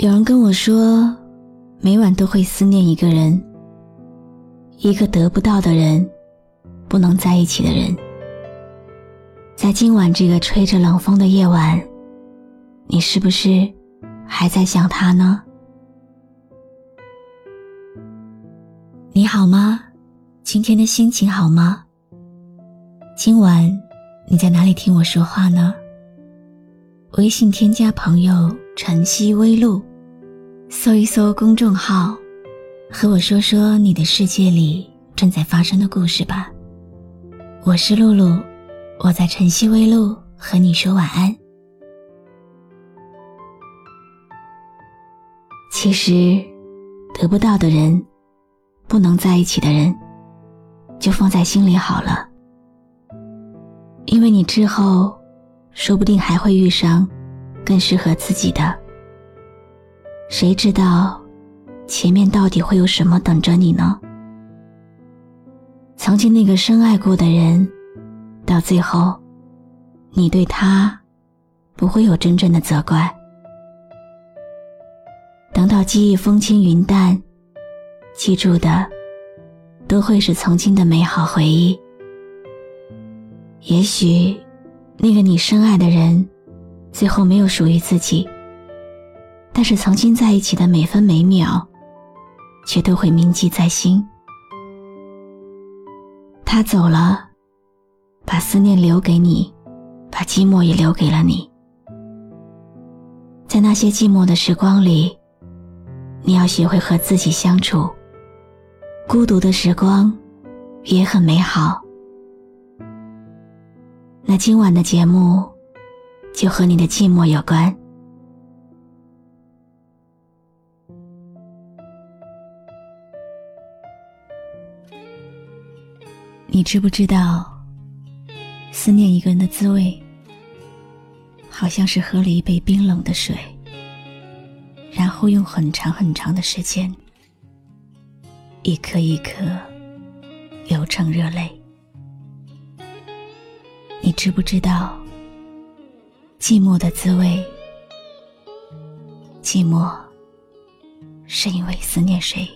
有人跟我说，每晚都会思念一个人，一个得不到的人，不能在一起的人。在今晚这个吹着冷风的夜晚，你是不是还在想他呢？你好吗？今天的心情好吗？今晚你在哪里听我说话呢？微信添加朋友晨曦微露。搜一搜公众号，和我说说你的世界里正在发生的故事吧。我是露露，我在晨曦微露和你说晚安。其实，得不到的人，不能在一起的人，就放在心里好了。因为你之后，说不定还会遇上更适合自己的。谁知道，前面到底会有什么等着你呢？曾经那个深爱过的人，到最后，你对他不会有真正的责怪。等到记忆风轻云淡，记住的都会是曾经的美好回忆。也许，那个你深爱的人，最后没有属于自己。但是曾经在一起的每分每秒，却都会铭记在心。他走了，把思念留给你，把寂寞也留给了你。在那些寂寞的时光里，你要学会和自己相处。孤独的时光也很美好。那今晚的节目，就和你的寂寞有关。你知不知道，思念一个人的滋味，好像是喝了一杯冰冷的水，然后用很长很长的时间，一颗一颗流成热泪。你知不知道，寂寞的滋味？寂寞，是因为思念谁？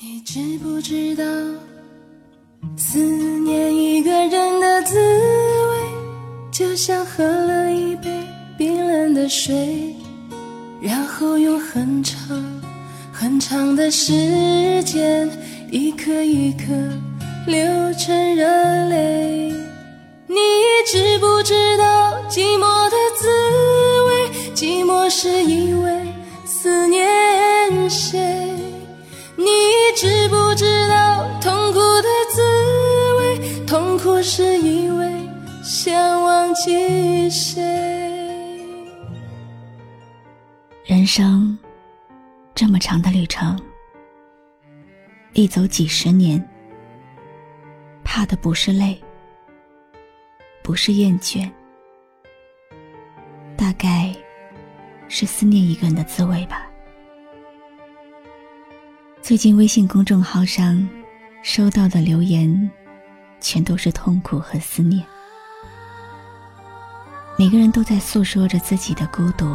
你知不知道？思念一个人的滋味，就像喝了一杯冰冷的水，然后用很长很长的时间，一颗一颗流成热泪。你知不知道寂寞的滋味？寂寞是因为思念谁？是因为想忘记谁。人生这么长的旅程，一走几十年，怕的不是累，不是厌倦，大概是思念一个人的滋味吧。最近微信公众号上收到的留言。全都是痛苦和思念。每个人都在诉说着自己的孤独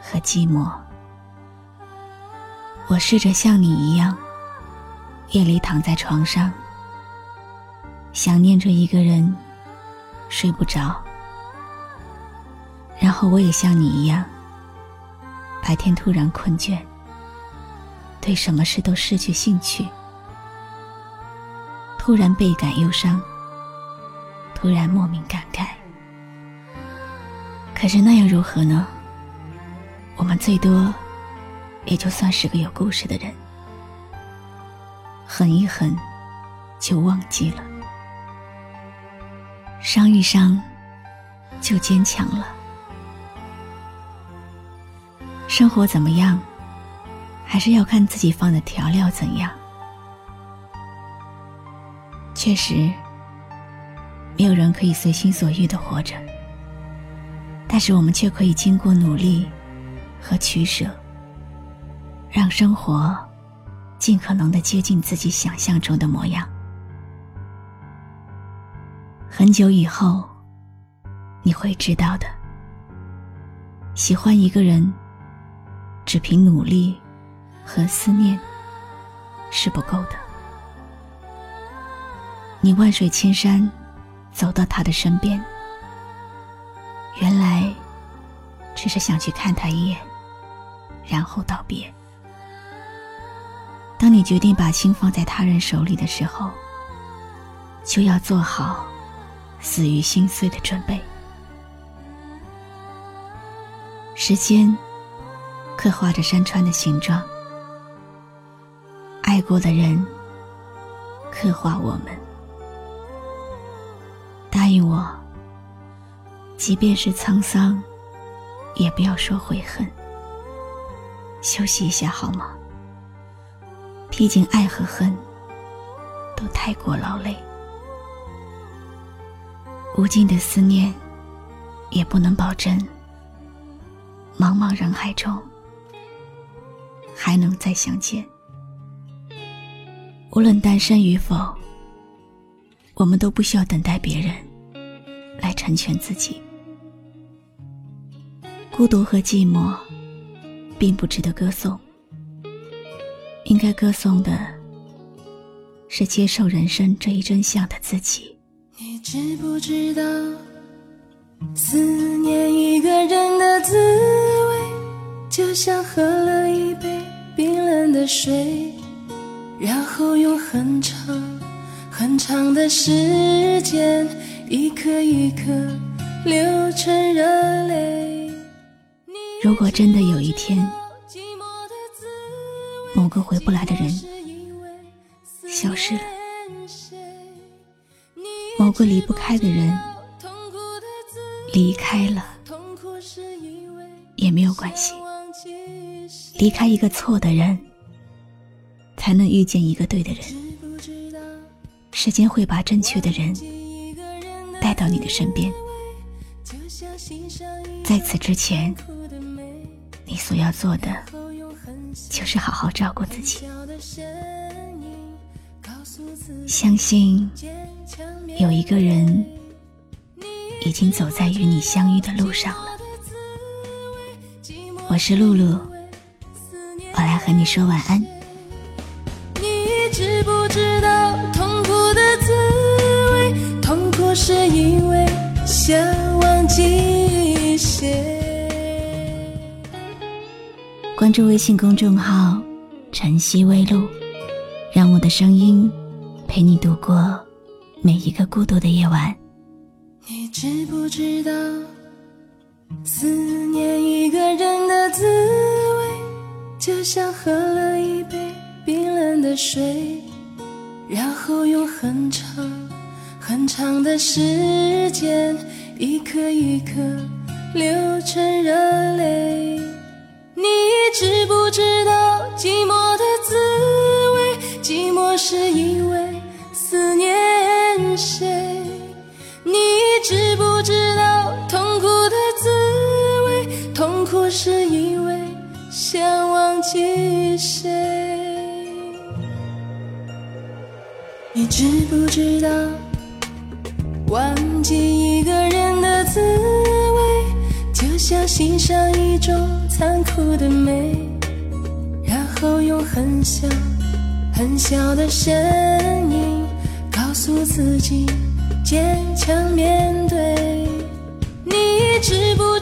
和寂寞。我试着像你一样，夜里躺在床上，想念着一个人，睡不着。然后我也像你一样，白天突然困倦，对什么事都失去兴趣。突然倍感忧伤，突然莫名感慨。可是那又如何呢？我们最多也就算是个有故事的人，狠一狠就忘记了，伤一伤就坚强了。生活怎么样？还是要看自己放的调料怎样。确实，没有人可以随心所欲的活着，但是我们却可以经过努力和取舍，让生活尽可能的接近自己想象中的模样。很久以后，你会知道的。喜欢一个人，只凭努力和思念是不够的。你万水千山走到他的身边，原来只是想去看他一眼，然后道别。当你决定把心放在他人手里的时候，就要做好死于心碎的准备。时间刻画着山川的形状，爱过的人刻画我们。你我，即便是沧桑，也不要说悔恨。休息一下好吗？毕竟爱和恨都太过劳累，无尽的思念也不能保证。茫茫人海中，还能再相见。无论单身与否，我们都不需要等待别人来成全自己。孤独和寂寞，并不值得歌颂。应该歌颂的，是接受人生这一真相的自己。你知不知道，思念一个人的滋味？就像喝了一杯冰冷的水，然后用很长很长的时间，一颗一颗流成热泪。如果真的有一天，某个回不来的人消失了，某个离不开的人离开了，也没有关系。离开一个错的人，才能遇见一个对的人。时间会把正确的人带到你的身边。在此之前，你所要做的就是好好照顾自己。相信有一个人已经走在与你相遇的路上了。我是露露。我来和你说晚安。你知不知道想忘记谁。关注微信公众号“晨曦微露”，让我的声音陪你度过每一个孤独的夜晚。你知不知道思念一个人的滋味？就像喝了一杯冰冷的水，然后用很长很长的时间，一颗一颗流成热泪。你知不知道寂寞的滋味？寂寞是因为思念谁？你知不知道痛苦的滋味？痛苦是因为想忘。记谁？你知不知道，忘记想欣赏一种残酷的美，然后用很小很小的声音告诉自己坚强面对。你知不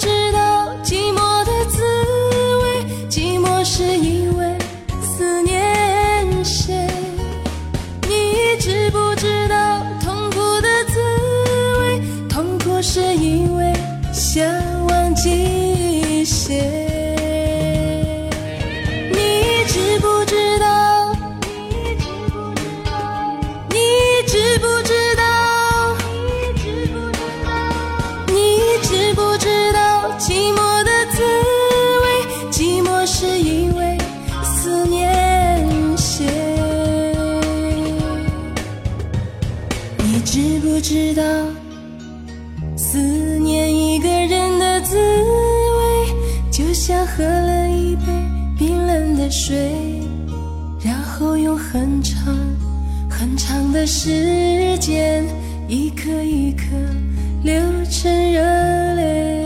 寂寞的滋味寂寞是因为思念谁你知不知道思念一个人的滋味就像喝了一杯冰冷的水然后用很长很长的时间一颗一颗流成热泪。